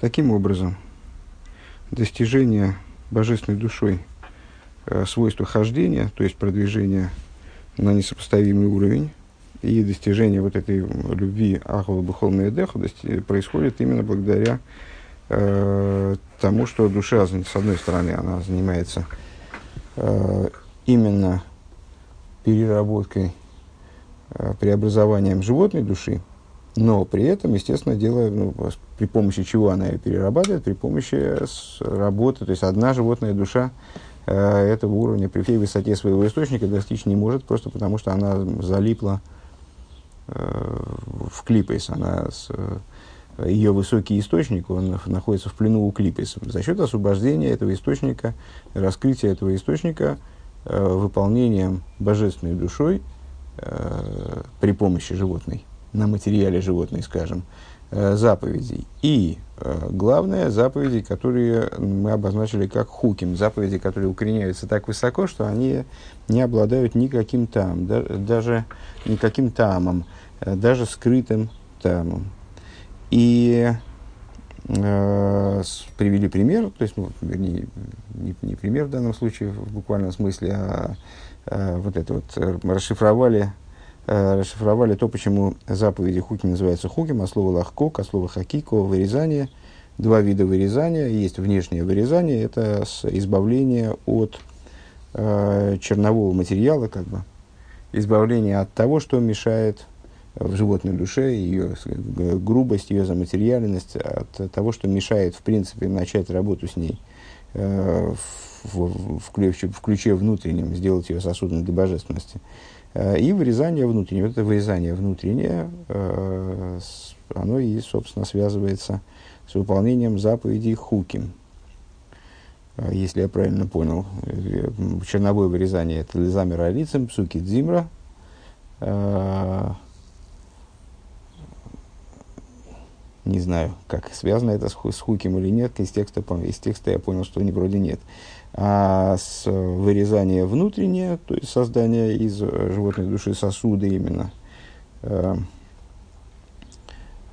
Таким образом, достижение божественной душой э, свойства хождения, то есть продвижение на несопоставимый уровень, и достижение вот этой любви Ахова Бухол Медеха происходит именно благодаря э, тому, что душа, с одной стороны, она занимается э, именно переработкой, э, преобразованием животной души, но при этом, естественно, делая, ну, при помощи чего она ее перерабатывает, при помощи работы, то есть одна животная душа э, этого уровня при всей высоте своего источника достичь не может, просто потому что она залипла э, в клипейс, она с, э, ее высокий источник, он находится в плену у клипейс. За счет освобождения этого источника, раскрытия этого источника, э, выполнением божественной душой э, при помощи животной, на материале животной, скажем, э, заповедей. И э, главное, заповеди, которые мы обозначили как хуким, заповеди, которые укореняются так высоко, что они не обладают никаким там, да, даже никаким тамом, э, даже скрытым тамом. И привели пример, то есть, ну, вернее, не, не пример в данном случае в буквальном смысле, а, а вот это вот расшифровали расшифровали то, почему заповеди хуки называются хуким, а слово лахкок, а слово хакико – вырезание. Два вида вырезания. Есть внешнее вырезание, это избавление от э, чернового материала, как бы. Избавление от того, что мешает в животной душе, ее грубость, ее заматериальность, от того, что мешает, в принципе, начать работу с ней э, в, в, в, ключе, в ключе внутреннем, сделать ее сосудом для божественности. Э, и вырезание внутреннее. Это вырезание внутреннее, э, оно и, собственно, связывается с выполнением заповедей хуким. Э, если я правильно понял, черновое вырезание это лизамер алицем, псуки дзимра. Не знаю, как связано это с хуким или нет. Из текста, из текста я понял, что вроде нет а с вырезания внутреннее, то есть создание из э, животной души сосуда именно, э,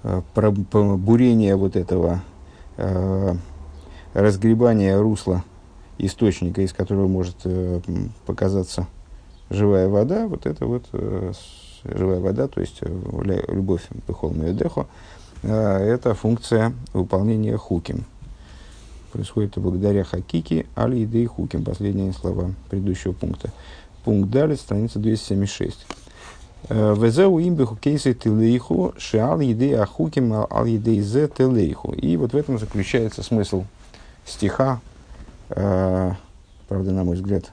э, бурение вот этого э, разгребания русла источника, из которого может э, показаться живая вода, вот это вот э, живая вода, то есть любовь Бехолмию Дехо, это функция выполнения хуким происходит благодаря хакики, али и хуким. Последние слова предыдущего пункта. Пункт далее, страница 276. Э, Везеу имбеху кейсы телейху, шеал еды ахуким ал еды зе телейху. И вот в этом заключается смысл стиха. Э, правда, на мой взгляд,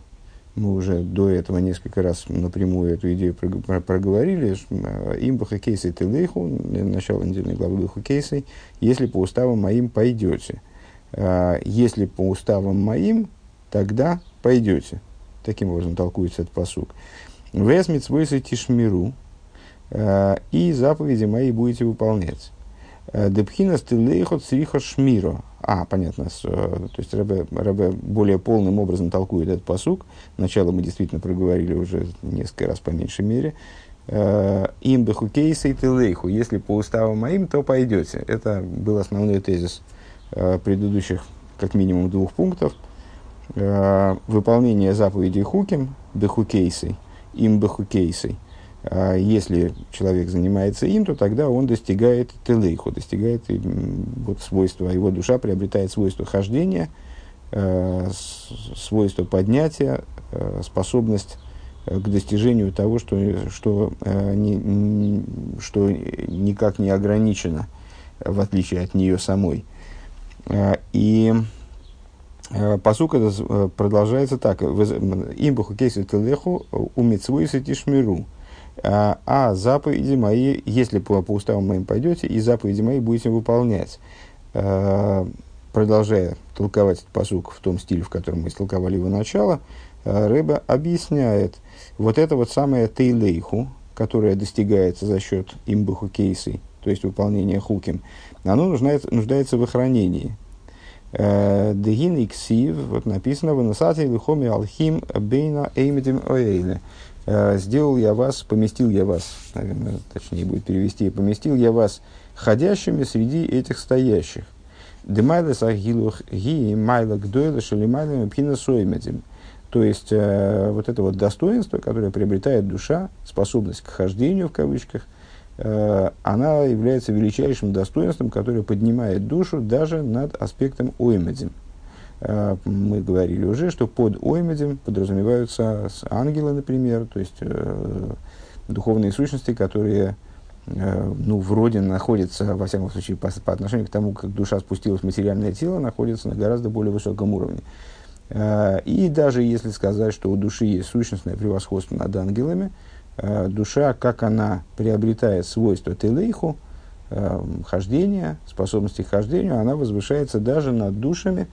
мы уже до этого несколько раз напрямую эту идею проговорили. Э, имбаха кейсы телейху, начало недельной главы Беху кейсы, если по уставам моим пойдете. А, если по уставам моим, тогда пойдете. Таким образом толкуется этот посук. Весмит свойсы тишмиру, а, и заповеди мои будете выполнять. А, Депхина стылейхот срихот шмиро. А, понятно. С, то есть Рэбе, Рэбе более полным образом толкует этот посук. Начало мы действительно проговорили уже несколько раз по меньшей мере. Им беху кейса и тылейху. Если по уставам моим, то пойдете. Это был основной тезис Э, предыдущих как минимум двух пунктов. Э, выполнение заповедей хуким, бехукейсой, им бехукейсой. Э, если человек занимается им, то тогда он достигает телейху, достигает вот, свойства, его душа приобретает свойство хождения, свойство поднятия, способность к достижению того, что, что, не, что никак не ограничено, в отличие от нее самой. Э, и э, посук э, продолжается так. Имбуху кейсу телеху умицвуйся тишмиру. А заповеди мои, если по, по уставам моим пойдете, и заповеди мои будете выполнять. Продолжая толковать этот посук в том стиле, в котором мы истолковали его начало, Рэба объясняет вот это вот самое тейлейху, которое достигается за счет имбуху кейсей, то есть выполнения хуким, оно нуждается, нуждается в охранении. Э, Дегин иксив, вот написано, в насате лихоми алхим бейна эймедим оэйле. Э, сделал я вас, поместил я вас, наверное, точнее будет перевести, поместил я вас ходящими среди этих стоящих. Демайла сахилух ги майла гдойла шалимайла пхина соймедим. То есть, э, вот это вот достоинство, которое приобретает душа, способность к хождению, в кавычках, она является величайшим достоинством, которое поднимает душу даже над аспектом оймедим. Э, мы говорили уже, что под оймедим подразумеваются ангелы, например, то есть э, духовные сущности, которые Э, ну, вроде находится, во всяком случае, по, по отношению к тому, как душа спустилась в материальное тело, находится на гораздо более высоком уровне. Э, и даже если сказать, что у души есть сущностное превосходство над ангелами, э, душа, как она приобретает свойство телейху, хождения, способности к хождению, она возвышается даже над душами,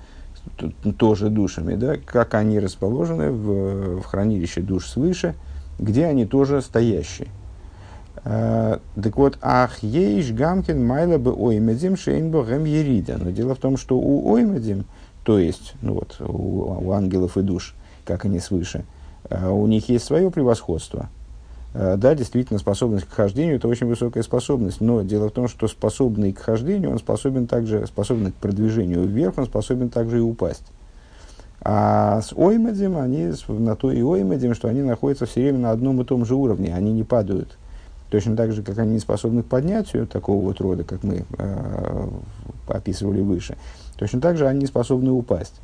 тоже душами, да, как они расположены в, в хранилище душ свыше, где они тоже стоящие. Э, так вот, ах, ейш гамкин майла бы оймедим шейнбо гэм ерида. Но дело в том, что у оймедим, то есть, ну вот, у, у ангелов и душ, как они свыше, э, у них есть свое превосходство. Э, да, действительно, способность к хождению – это очень высокая способность, но дело в том, что способный к хождению, он способен также, способный к продвижению вверх, он способен также и упасть. А с оймедим, они на то и оймедим, что они находятся все время на одном и том же уровне, они не падают – Точно так же, как они не способны к поднятию такого вот рода, как мы э, описывали выше, точно так же они способны упасть.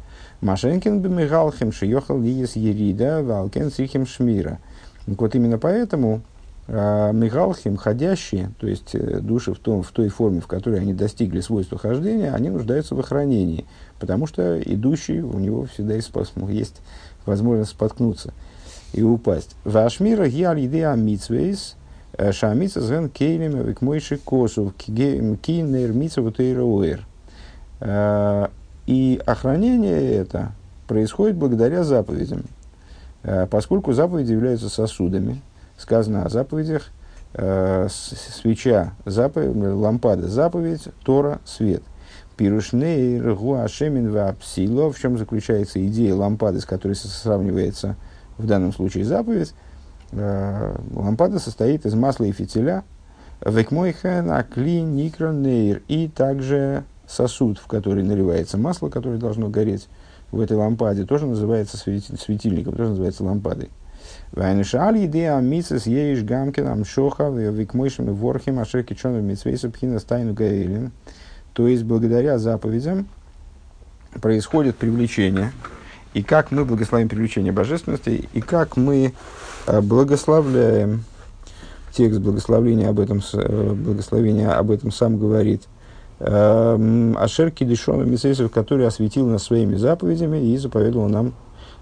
Машенкин бемигалхем шиехал лиес ерида валкен сихим шмира. Вот именно поэтому э, мигалхим, ходящие, то есть э, души в, том, в той форме, в которой они достигли свойства хождения, они нуждаются в охранении, потому что идущий, у него всегда есть, есть возможность споткнуться и упасть. Вашмира гиаль идея митсвейс – Э, Шамица зен кейлем век мойши косов кинер мица вутейроуэр. Э, и охранение это происходит благодаря заповедям. Э, поскольку заповеди являются сосудами, сказано о заповедях, свеча, заповедь, лампада, заповедь, Тора, свет. Пирушней, Гуашемин, Вапсило, в чем заключается идея лампады, с которой сравнивается в данном случае заповедь, Э, лампада состоит из масла и фитиля, векмойхен, акли, никронейр, и также сосуд, в который наливается масло, которое должно гореть в этой лампаде, тоже называется светильником, тоже называется лампадой. Вайнишаль идея мисс еиш гамкин амшоха викмойшим и ворхим ашеки чону митсвейса пхина стайну гаэлин. То есть, благодаря заповедям происходит привлечение. И как мы благословим привлечение божественности, и как мы Э, благословляем. Текст благословения об этом, э, благословения об этом сам говорит. Эм, Ашер Кидишон Мисейсов, который осветил нас своими заповедями и заповедовал нам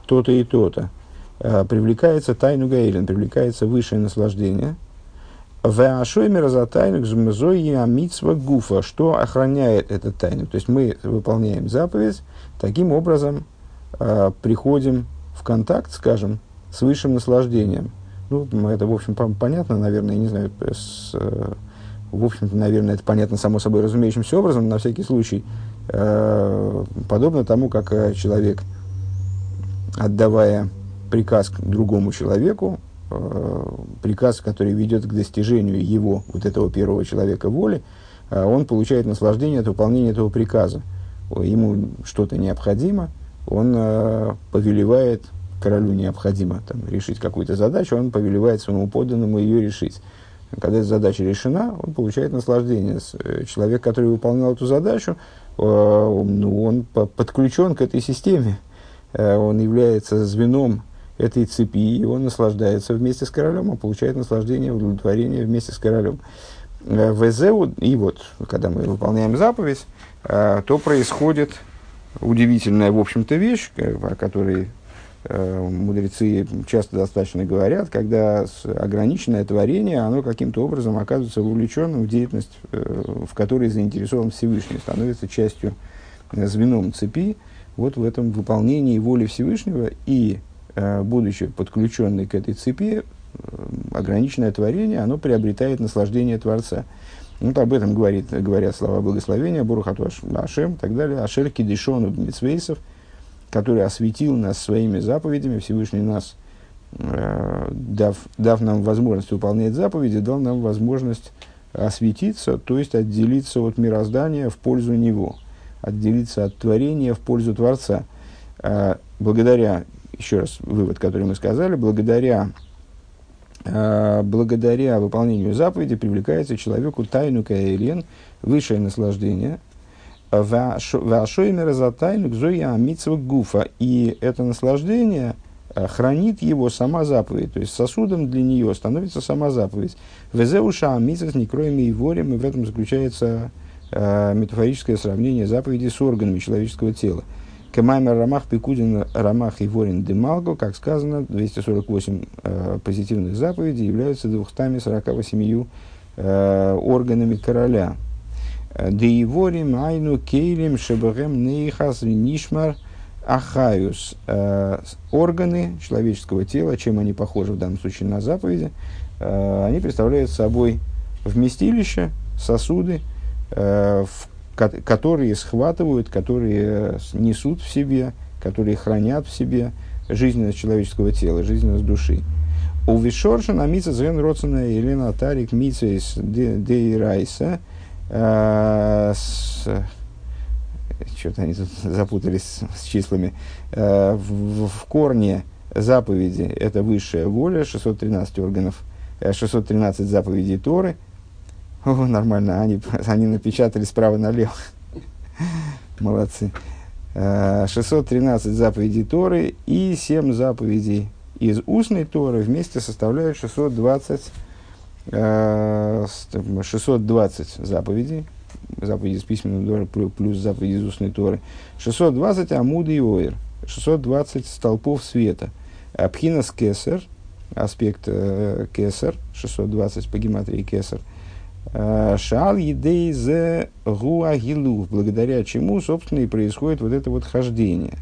то-то и то-то. Э, привлекается тайну Гаилин, привлекается высшее наслаждение. В Ашойме разотайну гзмзои амитсва гуфа, что охраняет этот тайну. То есть мы выполняем заповедь, таким образом приходим в контакт, скажем, с высшим наслаждением. Ну, это, в общем, понятно, наверное, не знаю, с, э, в общем-то, наверное, это понятно само собой разумеющимся образом, на всякий случай, э, подобно тому, как э, человек, отдавая приказ другому человеку, э, приказ, который ведет к достижению его, вот этого первого человека воли, э, он получает наслаждение от выполнения этого приказа. Ему что-то необходимо, он э, повелевает королю необходимо там, решить какую-то задачу, он повелевает своему подданному ее решить. Когда эта задача решена, он получает наслаждение. Э, человек, который выполнял эту задачу, э, ну, он подключен к этой системе. Э, он является звеном этой цепи, и он наслаждается вместе с королем, он получает наслаждение, удовлетворение вместе с королем. В и вот, когда мы выполняем заповедь, то происходит удивительная, в общем-то, вещь, о которой мудрецы часто достаточно говорят, когда ограниченное творение, оно каким-то образом оказывается вовлеченным в деятельность, э, в которой заинтересован Всевышний, становится частью, э, звеном цепи, вот в этом выполнении воли Всевышнего и, будучи подключенный к этой цепи, ограниченное творение, оно приобретает наслаждение Творца. Вот об этом говорит, говорят слова благословения, Бурухату Ашем и так далее, Ашер Кидишону Митсвейсов – который осветил нас своими заповедями, Всевышний нас, э, дав, дав нам возможность выполнять заповеди, дал нам возможность осветиться, то есть отделиться от мироздания в пользу него. отделиться от творения в пользу Творца. Э, благодаря, еще раз вывод, который мы сказали, благодаря, э, благодаря выполнению заповеди привлекается человеку тайну каэлен, высшее наслаждение, Вашоймера за тайну гзоя гуфа. И это наслаждение хранит его сама заповедь. То есть сосудом для нее становится сама заповедь. Везеуша амитсвас не кроем и ворем. И в этом заключается э, метафорическое сравнение заповеди с органами человеческого тела. Кемаймер Рамах Пикудин Рамах и Ворин Демалго, как сказано, 248 э, позитивных заповедей являются 248 э, органами короля. Деиворим Айну Кейлим Шебахем Нейхас Нишмар Ахаюс. Э, органы человеческого тела, чем они похожи в данном случае на заповеди, э, они представляют собой вместилище, сосуды, Э, которые схватывают, которые несут в себе, которые хранят в себе жизненность человеческого тела, жизненность души. У Вишорша на мица звен родственная Елена Тарик мица из Дейрайса. Э, Что-то они тут запутались с числами. Э, в, в корне заповеди это высшая воля, 613 органов, 613 заповедей Торы – о, нормально, они, они напечатали справа налево. Молодцы. 613 э, заповедей Торы и 7 заповедей из устной Торы вместе составляют 620, 620 э, заповедей. Заповеди из письменной Торы плюс заповеди из устной Торы. 620 амуды и оир. 620 столпов света. Абхинас кесар, аспект э, кесар, 620 по гематрии кесар – Э, шал едей зе гуагилу, благодаря чему, собственно, и происходит вот это вот хождение.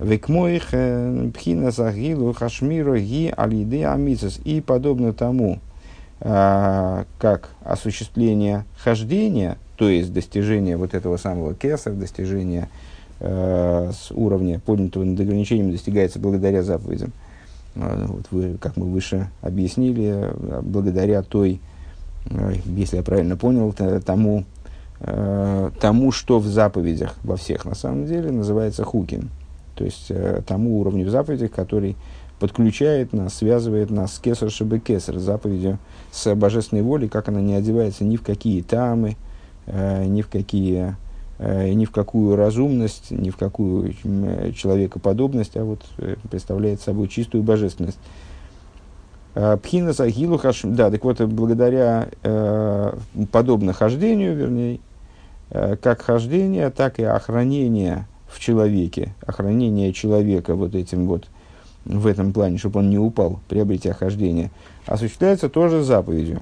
Векмоих э, пхина загилу хашмиро ги алиде амицес. И подобно тому, как осуществление хождения, то есть достижение вот этого самого кесар, достижение с уровня, поднятого над ограничением, достигается благодаря заповедям. Вот вы, как мы выше объяснили, благодаря той Э, если я правильно понял, тому, э, тому, что в заповедях во всех на самом деле называется хукин. То есть э, тому уровню в заповедях, который подключает нас, связывает нас с кесар шибы кесар, заповедью с божественной волей, как она не одевается ни в какие тамы, ни в какие ни в какую разумность, ни в какую человекоподобность, а вот представляет собой чистую божественность. Э, Пхина Сахилу. Да, так вот, благодаря э, подобно хождению, вернее, э, как хождение, так и охранение в человеке, охранение человека вот этим вот, в этом плане, чтобы он не упал, приобретя хождение, осуществляется тоже заповедью.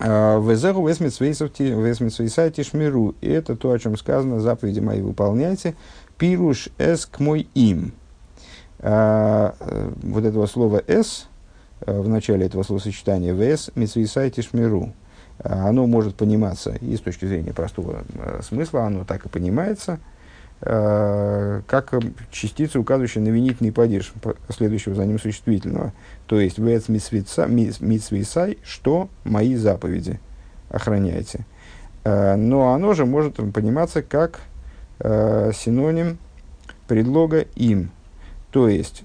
Э, Везеху весмитсвейсай тишмиру. И это то, о чем сказано, заповеди мои выполняйте. Пируш эс к мой им. Э, вот этого слова эс, Э, в начале этого словосочетания «вес митсвисай тишмиру». Э, оно может пониматься и с точки зрения простого э, смысла, оно так и понимается, как частица, указывающая на винительный падеж следующего за ним существительного. То есть «вес митсвисай», что мои заповеди охраняйте. Но оно же может пониматься как синоним предлога «им», то есть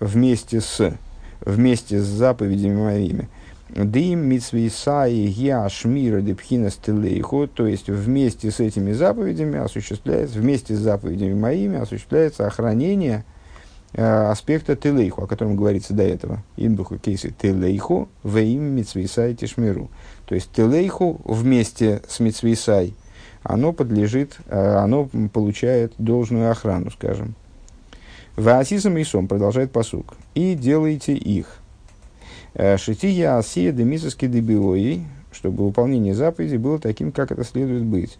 вместе с вместе с заповедями моими. Дим митсвейсаи гиашмира депхина стелейху, то есть вместе с этими заповедями осуществляется, вместе с заповедями моими осуществляется охранение э, аспекта телейху, о котором говорится до этого. Имбуху кейсы телейху веим митсвейсай тишмиру. То есть телейху вместе с митсвейсай, оно подлежит, э, оно получает должную охрану, скажем. Ваасисом и сом, продолжает посук. И делайте их. Э, Шития асия демисовски дебиои, чтобы выполнение заповеди было таким, как это следует быть.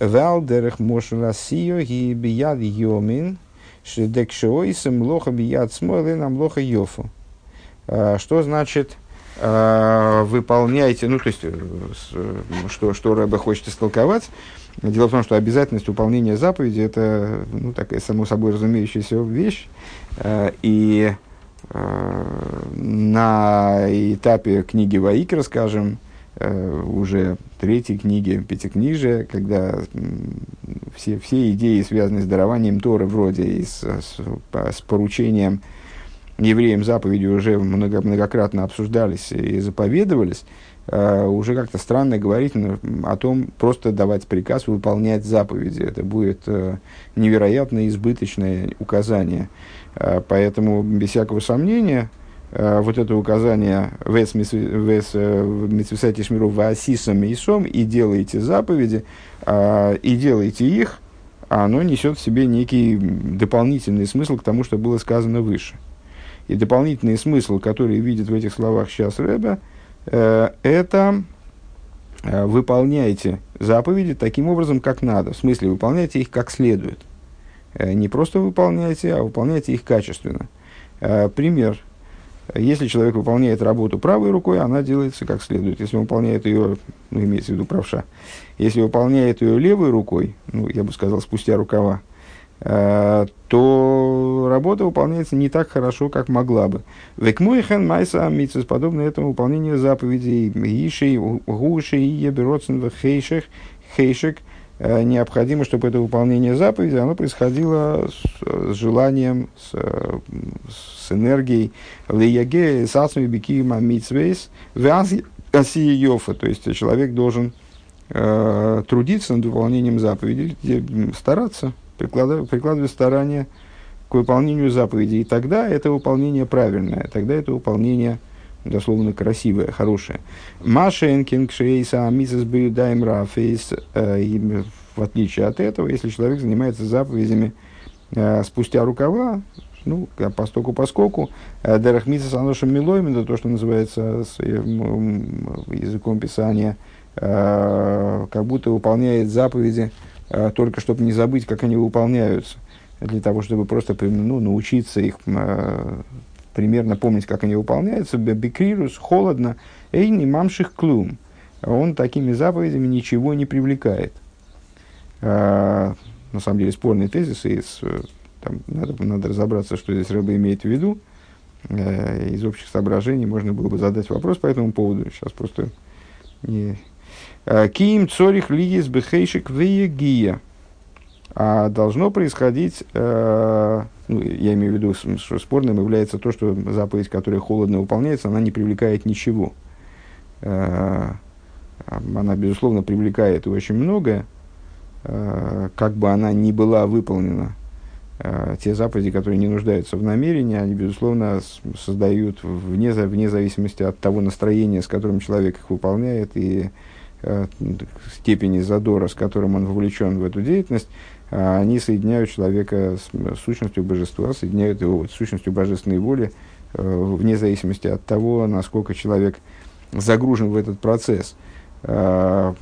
Валдерах мошрасио и бияд йомин, шедекшоисем лоха бияд смойлен амлоха йофу. Э, что значит э, выполняйте, ну, то есть, что, что Рэбе хочет истолковать, Дело в том, что обязательность выполнения заповеди – это ну, такая само собой разумеющаяся вещь. И на этапе книги Ваикра, скажем, э, уже третьей книги Пятикнижия, когда все, все идеи, связанные с дарованием Торы, вроде и с, с, с поручением евреям заповеди уже много, многократно обсуждались и заповедовались, э, уже как-то странно говорить о том, просто давать приказ выполнять заповеди. Это будет э, невероятно избыточное указание. Э, поэтому, без всякого сомнения, э, вот это указание «Вес митсвисати шмиру ваасисам и сом» и делайте заповеди, э, и делайте их, оно несет в себе некий дополнительный смысл к тому, что было сказано выше. И дополнительный смысл, который видит в этих словах сейчас Рэбе, э, это э, выполняйте заповеди таким образом, как надо. В смысле, выполняйте их как следует. Э, не просто выполняйте, а выполняйте их качественно. Э, пример. Если человек выполняет работу правой рукой, она делается как следует. Если выполняет ее, ну, имеется в виду правша, если выполняет ее левой рукой, ну, я бы сказал, спустя рукава, Э, то работа выполняется не так хорошо, как могла бы. Векмуихен майса митсус, подобно этому выполнению заповедей Ишей, Гушей, Еберотсен, Хейшек, Хейшек, э, необходимо, чтобы это выполнение заповеди, оно происходило с, с желанием, с, с энергией. Лияге, сацми бики мамитсвейс, йофа, то есть человек должен э, трудиться над выполнением заповедей, стараться, прикладывая, прикладывая старания к выполнению заповедей. И тогда это выполнение правильное, тогда это выполнение дословно красивое, хорошее. Машенкин, Кшейса, Мисис Бьюдайм Рафейс, э, в отличие от этого, если человек занимается заповедями э, спустя рукава, ну, постоку поскольку, э, Дерахмиса Саношем Милойм, это то, что называется языком писания, как будто выполняет заповеди только чтобы не забыть, как они выполняются, для того, чтобы просто ну, научиться их э, примерно помнить, как они выполняются. Бекрирус, холодно, эй, мамших клум. Он такими заповедями ничего не привлекает. А, на самом деле спорный тезис, и с, там, надо, надо разобраться, что здесь рыба имеет в виду. Э, из общих соображений можно было бы задать вопрос по этому поводу. Сейчас просто не, Э, Киим цорих лигис бехейшик веегия. А должно происходить, э, ну, я имею в виду, что спорным является то, что заповедь, которая холодно выполняется, она не привлекает ничего. Э, она, безусловно, привлекает очень многое, э, как бы она ни была выполнена. Э, те заповеди, которые не нуждаются в намерении, они, безусловно, создают вне, вне зависимости от того настроения, с которым человек их выполняет, и Э, степени задора, с которым он вовлечен в эту деятельность, а они соединяют человека с сущностью божества, соединяют его с сущностью божественной воли, э, вне зависимости от того, насколько человек загружен в этот процесс. А,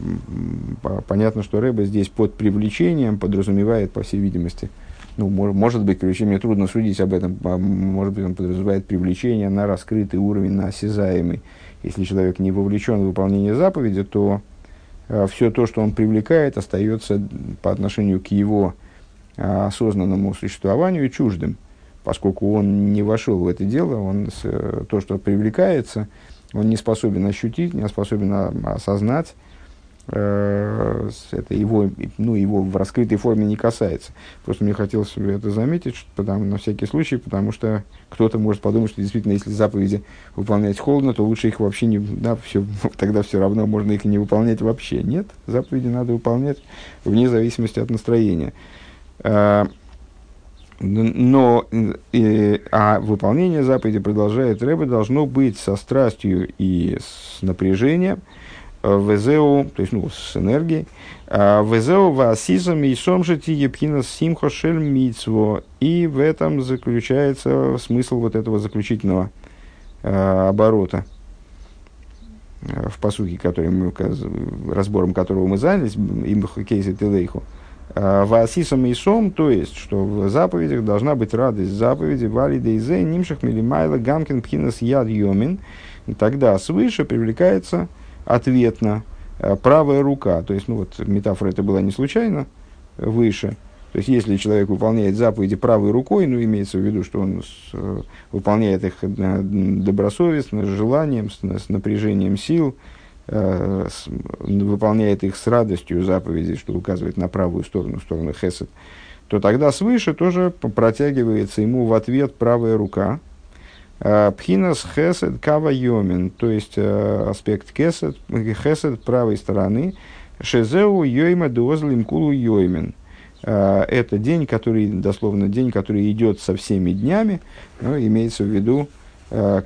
понятно, что Рэба здесь под привлечением подразумевает, по всей видимости, ну, может быть, привлечение, мне трудно судить об этом, а, может быть, он подразумевает привлечение на раскрытый уровень, на осязаемый. Если человек не вовлечен в выполнение заповеди, то э, все то, что он привлекает, остается по отношению к его э, осознанному существованию чуждым, поскольку он не вошел в это дело, он э, то, что привлекается, он не способен ощутить, не способен осознать, Э, это его, ну, его в раскрытой форме не касается. Просто мне хотелось это заметить, потому, на всякий случай, потому что кто-то может подумать, что действительно, если заповеди выполнять холодно, то лучше их вообще не, да, все, тогда все равно можно их не выполнять вообще. Нет, заповеди надо выполнять вне зависимости от настроения. А, но э, а выполнение заповеди, продолжает Рэбе, должно быть со страстью и с напряжением – Везеу, то есть ну, с энергией. А, Везеу васизом и сомжити епхина симхо мицво. И в этом заключается смысл вот этого заключительного а, оборота а, в посухе, который мы, разбором которого мы занялись, им кейсы телейху. Васисом и сом, то есть, что в заповедях должна быть радость заповеди, вали дейзе, нимшах милимайла, гамкин пхинас яд йомин. Тогда свыше привлекается ответно э, правая рука. То есть, ну вот метафора это была не случайно выше. То есть, если человек выполняет заповеди правой рукой, ну, имеется в виду, что он с, э, выполняет их э, добросовестно, с желанием, с, с напряжением сил, э, с, выполняет их с радостью заповеди, что указывает на правую сторону, сторону хесед, то тогда свыше тоже протягивается ему в ответ правая рука. Э, Пхинас хесед кава йомин, то есть э, аспект хесед, хесед правой стороны, шезеу йойма дуозлим кулу йоймин. Это день, который, дословно, день, который идет со всеми днями, ну, имеется в виду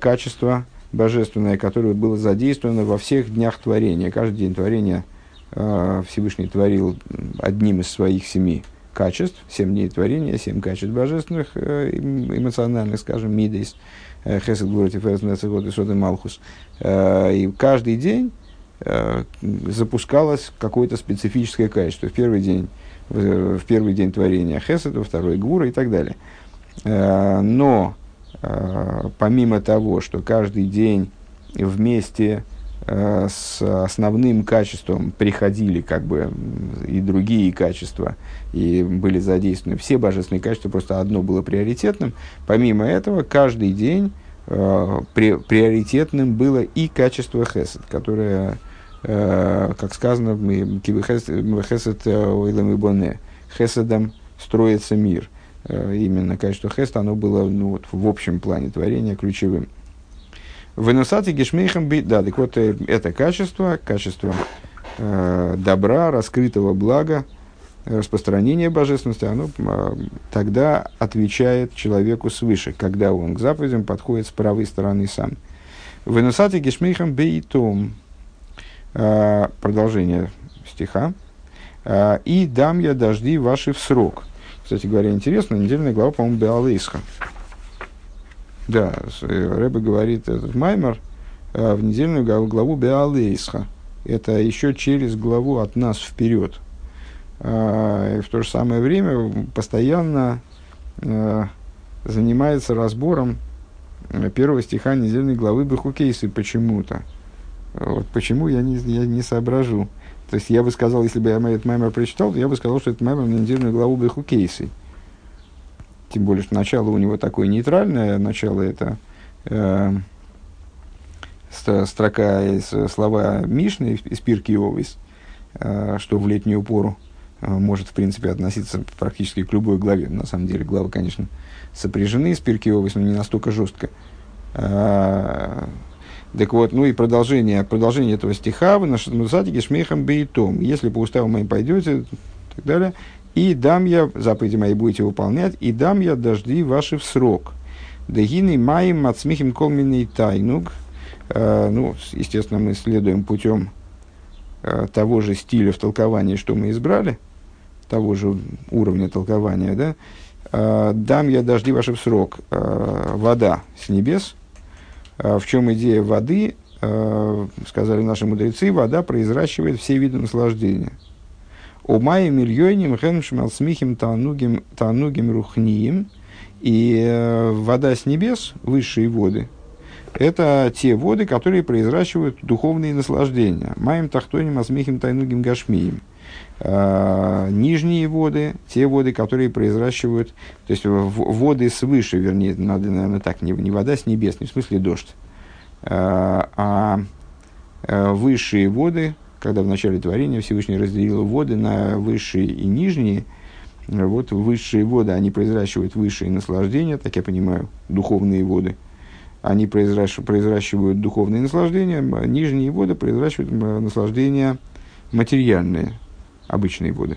качество божественное, которое было задействовано во всех днях творения. Каждый день творения э, Всевышний творил одним из своих семи качеств, семь дней творения, семь качеств божественных, э, эмоциональных, скажем, мидейс, э, хесед, гурати, ферес, нецегот и соды малхус. Э, и каждый день запускалось какое-то специфическое качество. В первый день, в, первый день творения хесед, во второй гура и так далее. Но помимо того, что каждый день вместе с основным качеством приходили как бы и другие качества, и были задействованы все божественные качества, просто одно было приоритетным. Помимо этого, каждый день э, при, приоритетным было и качество хесед, которое, как сказано, хесед хеседом строится мир – Э, именно качество хеста, оно было ну, вот, в общем плане творения ключевым. Выносати гешмейхам би... Да, так вот, э, это качество, качество э, добра, раскрытого блага, распространения божественности, оно э, тогда отвечает человеку свыше, когда он к заповедям подходит с правой стороны сам. Выносати гешмейхам бейтом. Э, продолжение стиха. Э, «И дам я дожди ваши в срок». Кстати говоря, интересно, недельная глава, по-моему, Беалейсха. Да, э, Рэбе говорит этот Маймер э, в недельную главу Беалейсха. Это еще через главу от нас вперед. Э, и в то же самое время постоянно занимается разбором первого стиха недельной главы Бехукейсы почему-то. Вот почему я не, я не соображу. То есть я бы сказал, если бы я этот маймер прочитал, то я бы сказал, что это маймер на недельную главу Беху Кейсы. Тем более, что начало у него такое нейтральное, начало это э, строка из слова Мишны, из Пирки Овис, э, что в летнюю пору э, может, в принципе, относиться практически к любой главе. На самом деле, главы, конечно, сопряжены с Пирки Овис, но не настолько жестко. Э, так вот, ну и продолжение, продолжение этого стиха, вы наши мусатики шмехам бейтом. Если по уставу моим пойдете, и так далее. И дам я, заповеди мои будете выполнять, и дам я дожди ваши в срок. Дегины маем отсмихим колминый тайнуг. Э, ну, естественно, мы следуем путем э, того же стиля в толковании, что мы избрали, того же уровня толкования, да. Э, дам я дожди ваши в срок. Вода с небес – в чем идея воды? Сказали наши мудрецы, вода произращивает все виды наслаждения. У майя мильйоним хеншмал смихим танугим, танугим рухниим. И э, вода с небес, высшие воды, это те воды, которые произращивают духовные наслаждения. Маем тахтоним асмихим тайнугим гашмием. А, нижние воды, те воды, которые произращивают, то есть воды свыше, вернее, надо, наверное, так, не, не вода с небес, не в смысле дождь, а, а, а высшие воды, когда в начале творения Всевышний разделил воды на высшие и нижние, вот высшие воды, они произращивают высшие наслаждения, так я понимаю, духовные воды, они произращивают, произращивают духовные наслаждения, нижние воды произращивают наслаждения материальные, обычные воды.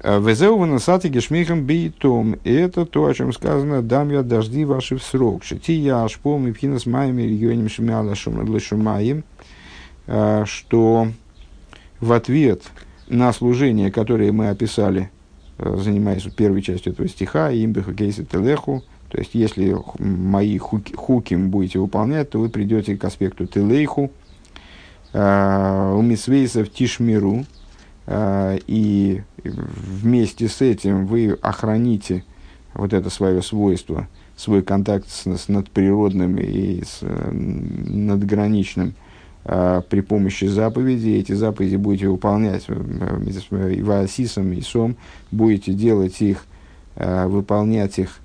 Э, Везеу выносати гешмихам бейтом. И это то, о чем сказано, дам я дожди ваши в срок. Шити я ашпом и пхинас майми регионим шумяла шумаем. Э, что в ответ на служение, которое мы описали, э, занимаясь первой частью этого стиха, имбеху кейси телеху, то есть, если мои хуки, хуким будете выполнять, то вы придете к аспекту телейху, у мисвейсов тишмиру, и вместе с этим вы охраните вот это свое свойство, свой контакт с, с надприродным и с э, надграничным при помощи заповедей. Эти заповеди будете выполнять э, и ваасисом, и сом, будете делать их, выполнять их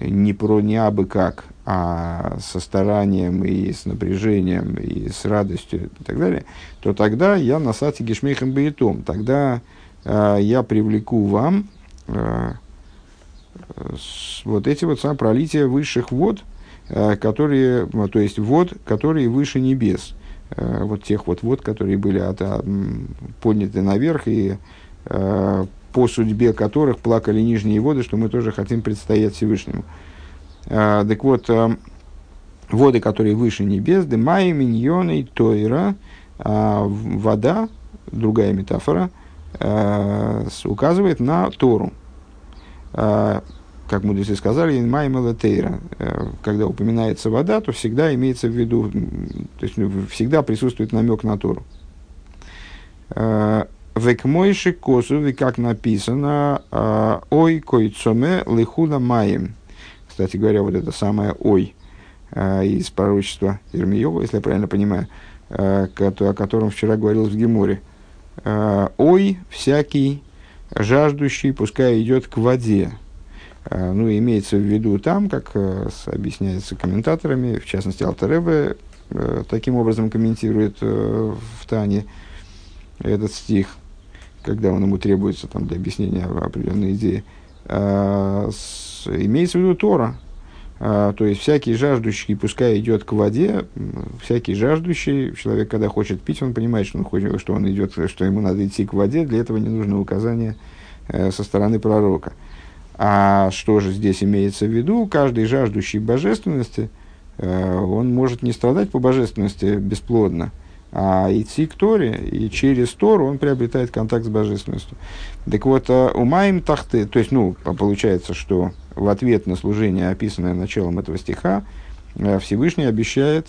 не про не абы как, а со старанием и с напряжением и с радостью и так далее, то тогда я на сати гешмейхем бейтом, тогда э, я привлеку вам э, вот эти вот сам пролития высших вод, э, которые, то есть вод, которые выше небес, э, вот тех вот вод, которые были от, а, подняты наверх и э, по судьбе которых плакали нижние воды, что мы тоже хотим предстоять Всевышнему. А, так вот, воды, которые выше небес, демай, миньоны, тойра, а, вода, другая метафора, указывает на Тору. Как мудрецы сказали, инмай мелатейра. Когда упоминается вода, то всегда имеется в виду, то есть ну, всегда присутствует намек на Тору. Векмойши косу, как написано, ой койцоме лихула маем. Кстати говоря, вот это самое «ой» э, из пророчества Ирмиева, если я правильно понимаю, э, о котором вчера говорил в Геморе. Э, «Ой, всякий жаждущий, пускай идет к воде». Ну, имеется в виду там, как объясняется комментаторами, в частности, Алтеребе таким образом комментирует в Тане этот стих, когда он ему требуется там, для объяснения определенной идеи имеется в виду Тора. А, то есть всякий жаждущий, пускай идет к воде, всякий жаждущий, человек, когда хочет пить, он понимает, что он, хочет, что он идет, что ему надо идти к воде, для этого не нужно указание э, со стороны пророка. А что же здесь имеется в виду? Каждый жаждущий божественности, э, он может не страдать по божественности бесплодно, а идти к Торе, и через Тору он приобретает контакт с божественностью. Так вот, э, умаем тахты, то есть, ну, получается, что в ответ на служение, описанное началом этого стиха, э, Всевышний обещает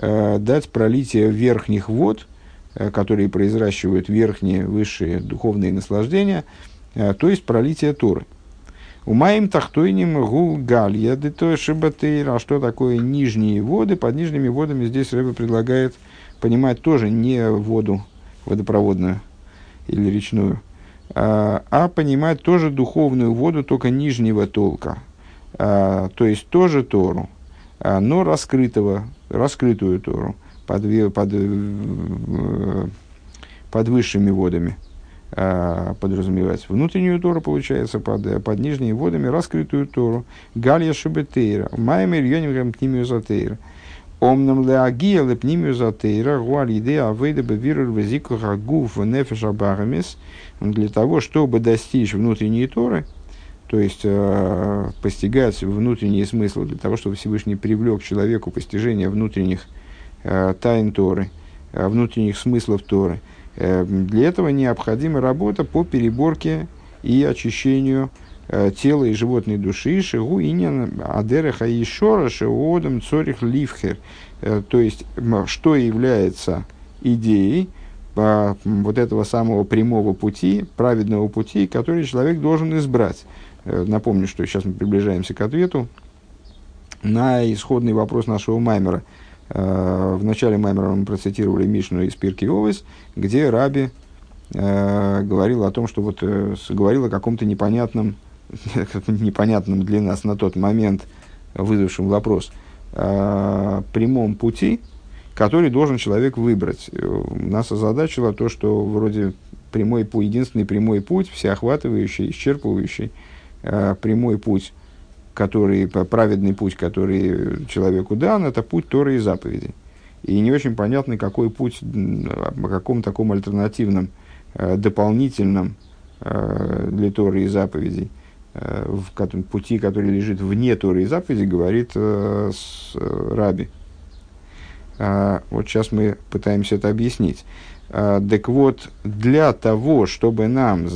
дать пролитие верхних вод, которые произращивают верхние, высшие духовные наслаждения, то есть пролитие Торы. Умаем тахтойним гул галья, то шибатейра. А что такое нижние воды? Под нижними водами здесь Рэбе предлагает понимать тоже не воду водопроводную или речную, а, а понимать тоже духовную воду, только нижнего толка, а, то есть тоже Тору, а, но раскрытого, раскрытую Тору под, под, э, под высшими водами подразумевать. Внутреннюю Тору, получается, под, под нижними водами, раскрытую Тору. Галья Шебетейра, Маймер Йоним Птимиозатейра. Омнам леагия лепнимию затейра гуаль еды авейда бевиру везику хагуф нефеш абарамис для того, чтобы достичь внутренней Торы, то есть э, постигать внутренние смыслы, для того, чтобы Всевышний привлек человеку постижение внутренних э, тайн Торы, э, внутренних смыслов Торы. Э, для этого необходима работа по переборке и очищению Э, тела и животной души, шигу инин адереха и шора шеодом цорих ливхер. Э, то есть, что является идеей вот этого самого прямого пути, праведного пути, который человек должен избрать. Э, напомню, что сейчас мы приближаемся к ответу на исходный вопрос нашего Маймера. В начале Маймера мы процитировали Мишну из Пирки Овес, где Раби говорил о том, что вот говорил о каком-то непонятном непонятным для нас на тот момент вызвавшим вопрос, э, прямом пути, который должен человек выбрать. Э, нас озадачило то, что вроде прямой единственный прямой путь, всеохватывающий, исчерпывающий, э, прямой путь, который, праведный путь, который человеку дан, это путь Торы и заповедей. И не очень понятно, какой путь, о каком таком альтернативном, дополнительном для Торы и заповедей Э, в пути, который лежит вне Торы и заповеди, говорит э, с, э, Раби. А, вот сейчас мы пытаемся это объяснить. А, так вот, для того, чтобы нам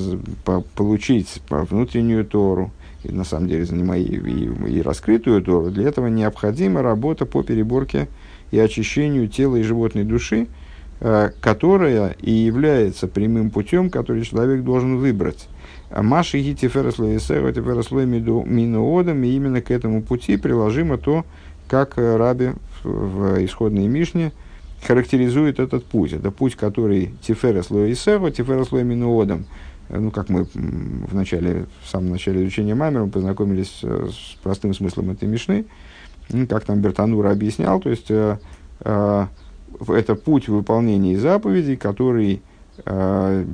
получить внутреннюю Тору, и на самом деле занимая и, и, раскрытую Тору, для этого необходима работа по переборке и очищению тела и животной души, которая и является прямым путем, который человек должен выбрать. Маши и тифереслой эсеро, тифереслой минуодом, и именно к этому пути приложимо то, как э, Раби в исходной Мишне характеризует этот путь. Это путь, который тифереслой эсеро, тифереслой минуодом. Э, ну, как мы в, начале, в самом начале изучения Маймера познакомились э, с простым смыслом этой Мишны, как там Бертанура объяснял, то есть э, э, это путь выполнения заповедей, который э,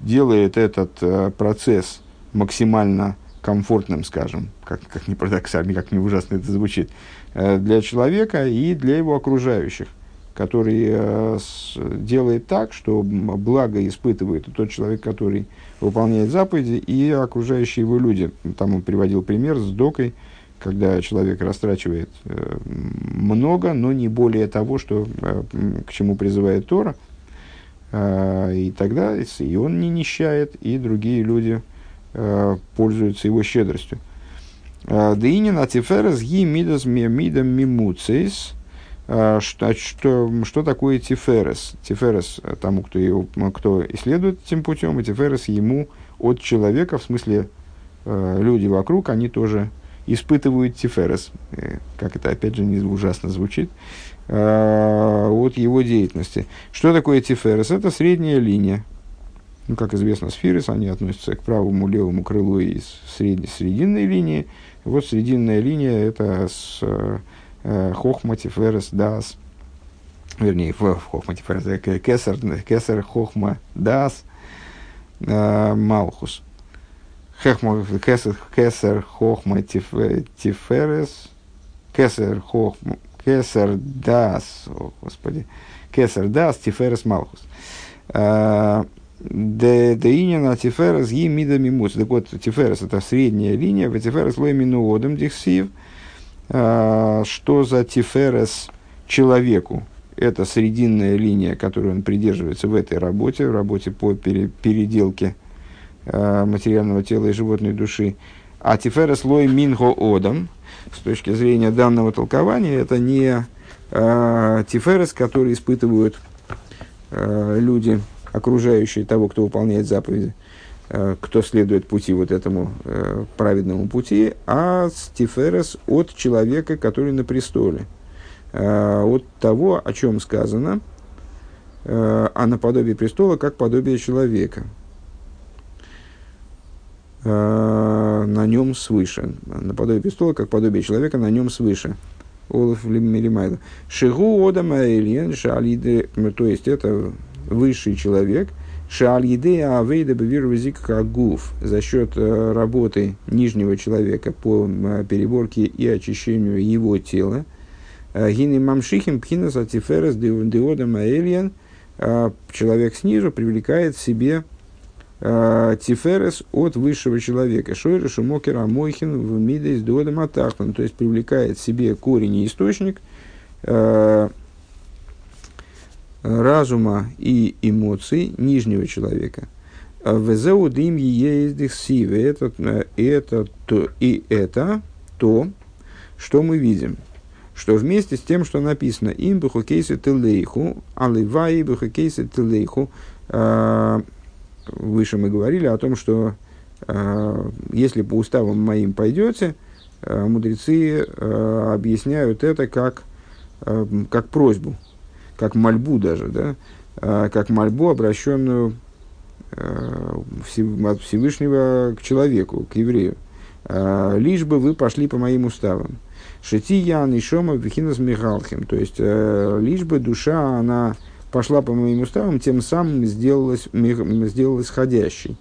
делает этот э, процесс максимально комфортным, скажем, как, как ни парадоксально, как не ужасно это звучит, э, для человека и для его окружающих, который э, делает так, что благо испытывает тот человек, который выполняет заповеди, и окружающие его люди. Там он приводил пример с докой, когда человек растрачивает э, много, но не более того, что, э, к чему призывает Тора, э, и тогда и он не нищает, и другие люди пользуются его щедростью. Э, Деинин атиферес ги мидас. Э, что, что, что такое тиферес? Тиферес э, тому, кто, его, кто исследует этим путем, и тиферес ему от человека, в смысле люди вокруг, они тоже испытывают тиферес, э, как это опять же не ужасно звучит, э, от его деятельности. Что такое тиферес? Это средняя линия. Ну, как известно, сферис, они относятся к правому, левому крылу из средней, срединной линии. Вот срединная линия – это с э, хохма, тиферес, дас, вернее, в, в хохма, тиферес, кесар, кесар, хохма, дас, малхус – Кесер, кесер хохма тиферес, кесер хохма, кесер дас, о, господи, кесер дас тиферес малхус. Деинина тиферес мида мимус. Так вот, тиферес это средняя линия, в тиферес лой минуодом дихсив. Что за тиферес человеку? Это срединная линия, которую он придерживается в этой работе, в работе по переделке Э, материального тела и животной души. А тиферес лой минго одам, с точки зрения данного толкования, это не э, тиферес, который испытывают э, люди, окружающие того, кто выполняет заповеди, э, кто следует пути вот этому э, праведному пути, а тиферес от человека, который на престоле, э, от того, о чем сказано, э, а наподобие престола, как подобие человека – э, на нем свыше. Наподобие престола, как подобие человека, на нем свыше. Олаф Лимайда. Шигу Одама Эльен Шалиде, то есть это высший человек, Шалиде Авейда Бевир Гуф за счет э, работы нижнего человека по э, переборке и очищению его тела. Э, Гини Мамшихим Пхинас Атиферес Диодам Эльен человек снизу привлекает в себе тиферес от высшего человека. Шойра Шумокер Амойхин в Мидейс Додам Атахтан. То есть привлекает себе корень и источник разума и эмоций нижнего человека. Везеу дым ездих сивы. Это, э, это, то, и это то, что мы видим. Что вместе с тем, что написано им бухукейсы тылейху, аливай бухукейсы тылейху, выше мы говорили о том, что э, если по уставам моим пойдете, э, мудрецы э, объясняют это как, э, как просьбу, как мольбу даже, да, э, как мольбу, обращенную э, от Всевышнего к человеку, к еврею. Э, лишь бы вы пошли по моим уставам. Шити Ян и Шома Вихинас Михалхим. То есть, э, лишь бы душа, она пошла по моим уставам, тем самым сделалась, сделалась ходящей.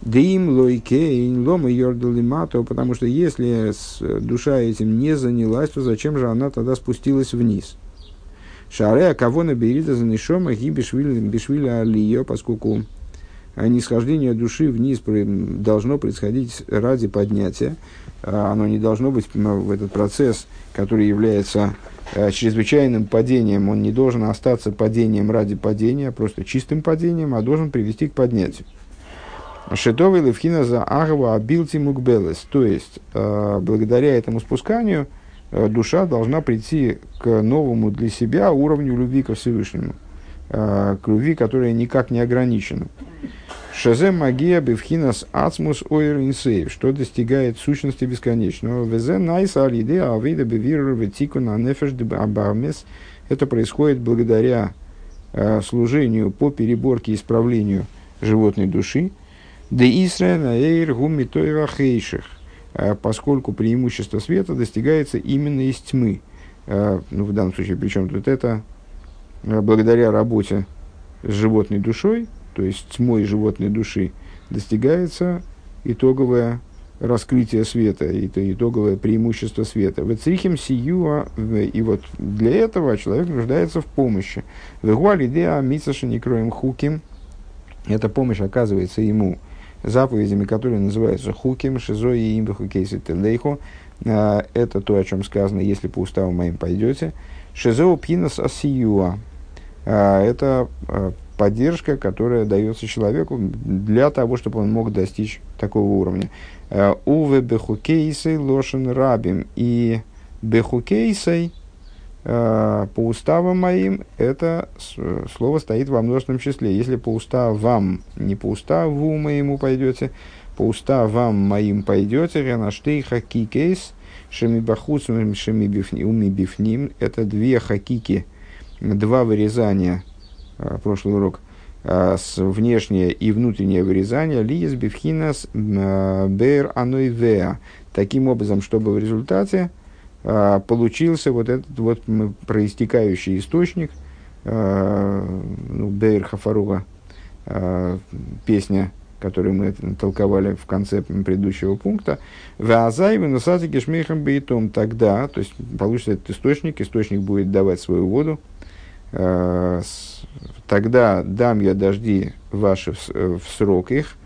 Дим лойкейн лома йордалимато, потому что если душа этим не занялась, то зачем же она тогда спустилась вниз? Шаре, а кого наберита за нишома ги бешвиля алиё, поскольку нисхождение души вниз должно происходить ради поднятия. А оно не должно быть в этот процесс, который является Э, чрезвычайным падением, он не должен остаться падением ради падения, а просто чистым падением, а должен привести к поднятию. Шедовый левхина за агва абилти мукбелес. То есть, э, благодаря этому спусканию, душа должна прийти к новому для себя уровню любви ко Всевышнему, к любви, которая никак не ограничена. Шазем магия бифхинас ацмус ойр инсейв, что достигает сущности бесконечного. Везе найс алиде авида бевир ветику на нефеш. Это происходит благодаря э, служению по переборке и исправлению животной души. Де Исраэль эйр гумитойва хейших. Поскольку преимущество света достигается именно из тьмы. Ну, в данном случае, причем тут это благодаря работе с животной душой, то есть тьмой животной души, достигается итоговое раскрытие света, это итоговое преимущество света. В црихим сиюа, и вот для этого человек нуждается в помощи. В идея митсаши не кроем хуким, эта помощь оказывается ему заповедями, которые называются хуким, шизо и имбиху кейси телейхо. А, это то, о чем сказано, если по уставу моим пойдете. Шизо пинас асиюа. А, это а, поддержка, которая дается человеку для того, чтобы он мог достичь такого уровня. Уве бехукейсей лошен рабим. И бехукейсей по уставам моим, это слово стоит во множественном числе. Если по уставам, не по уставу моему пойдете, по уставам моим пойдете, ренаштей хакикейс, шемибахуц, шемибифним, это две хакики, два вырезания – Э, прошлый урок, э, с внешнее и внутреннее вырезание лиес бифхинас э, бер анойвеа. Таким образом, чтобы в результате получился вот этот вот проистекающий источник, ну, Бейр Хафаруга, песня, которую мы толковали в конце предыдущего пункта, «Ваазайвы носати гешмейхам бейтом» тогда, то есть получится этот источник, источник будет давать свою воду, тогда дам я дожди ваши в срок их,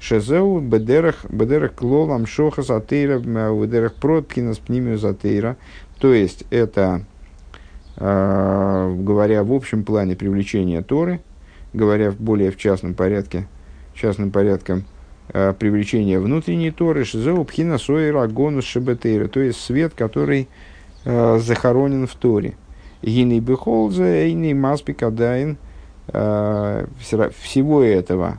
Шезеу бедерах бедерах клолам шоха затейра бедерах проткина с пнимию затейра. То есть это, э, говоря в общем плане привлечения Торы, говоря в более в частном порядке, частным порядком э, привлечения внутренней Торы, шезеу пхина соира гонус шебетейра, то есть свет, который э, захоронен в Торе. Гиней бехолзе, эйней маспикадайн – всего этого,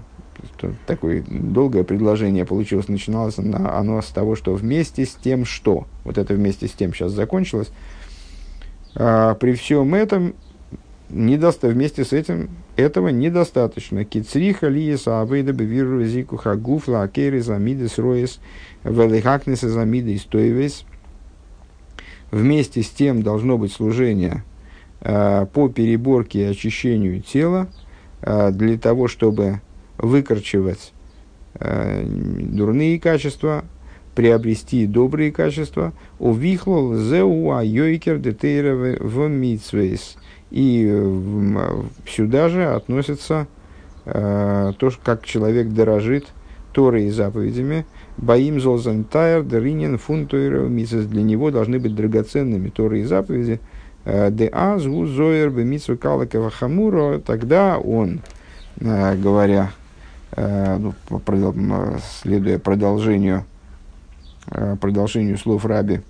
такое долгое предложение получилось, начиналось на, оно с того, что вместе с тем, что, вот это вместе с тем сейчас закончилось, а, при всем этом, недоста, вместе с этим, этого недостаточно. Кицриха лиеса авейда бевиру зику хагуфла акери замидес роес велихакнеса замида истоевес. Вместе с тем должно быть служение – Э, по переборке и очищению тела э, для того, чтобы выкорчевать э, дурные качества, приобрести добрые качества. У вихлол зеу айойкер детейра в митсвейс. И сюда же относится то, как человек дорожит Торой и заповедями. Боим золзантайр деринин фунтуира Для него должны быть драгоценными Торы и заповеди – Э, де азгу зоер бемитсу калакова хамуро, тогда он, э, говоря, э, ну, следуя продолжению, продолжению слов Раби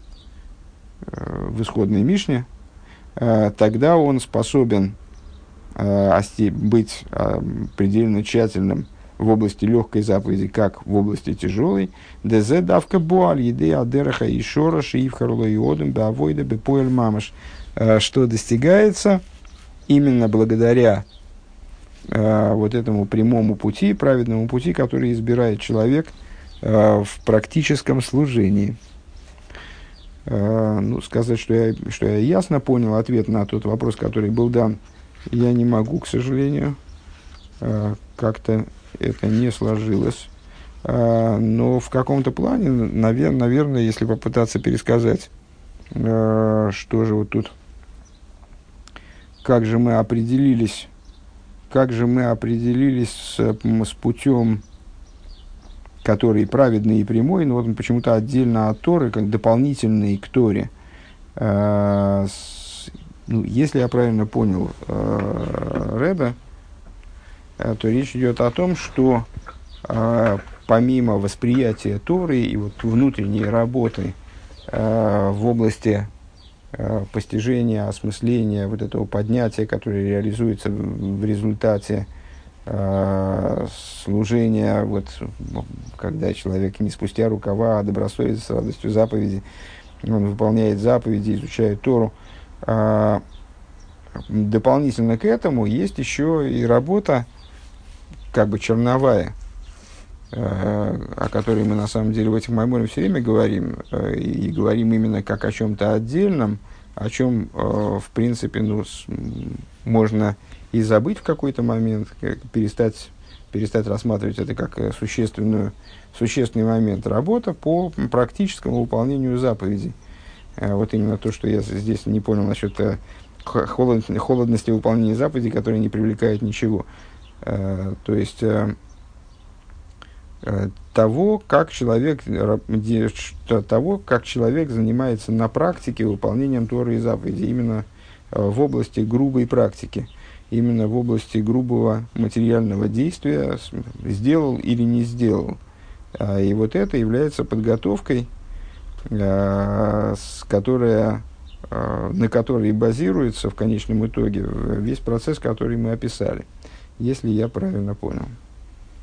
в исходной Мишне, тогда он способен быть предельно тщательным в области легкой заповеди, как в области тяжелой. ДЗ давка буаль, еды адераха и шора, шиив харло и одам, мамаш. Э, что достигается именно благодаря э, вот этому прямому пути, праведному пути, который избирает человек э, в практическом служении. Ну, сказать, что я, что я ясно понял ответ на тот вопрос, который был дан, я не могу, к сожалению. Как-то это не сложилось. Но в каком-то плане, наверное, наверное, если попытаться пересказать, что же вот тут как же мы определились, как же мы определились с, с путем, который праведный и прямой, но вот он почему-то отдельно от Торы, как дополнительный к Торе. Э, с, ну, если я правильно понял э, Рэбе, э, то речь идет о том, что э, помимо восприятия Торы и вот внутренней работы э, в области постижения, осмысления, вот этого поднятия, которое реализуется в результате э, служения, вот, когда человек не спустя рукава, а добросовестно, с радостью заповеди, он выполняет заповеди, изучает Тору. А, дополнительно к этому есть еще и работа, как бы черновая, о которой мы на самом деле в этих майморе все время говорим, и говорим именно как о чем-то отдельном, о чем, в принципе, ну, можно и забыть в какой-то момент, перестать, перестать рассматривать это как существенную, существенный момент. Работа по практическому выполнению заповедей. Вот именно то, что я здесь не понял насчет холод, холодности выполнения заповедей, которая не привлекает ничего. Э, то есть э, э, того, как человек, того, как человек занимается на практике выполнением Торы и заповедей, именно в области грубой практики, именно в области грубого материального действия, сделал или не сделал. И вот это является подготовкой, которая Э, на которой базируется в конечном итоге весь процесс, который мы описали, если я правильно понял.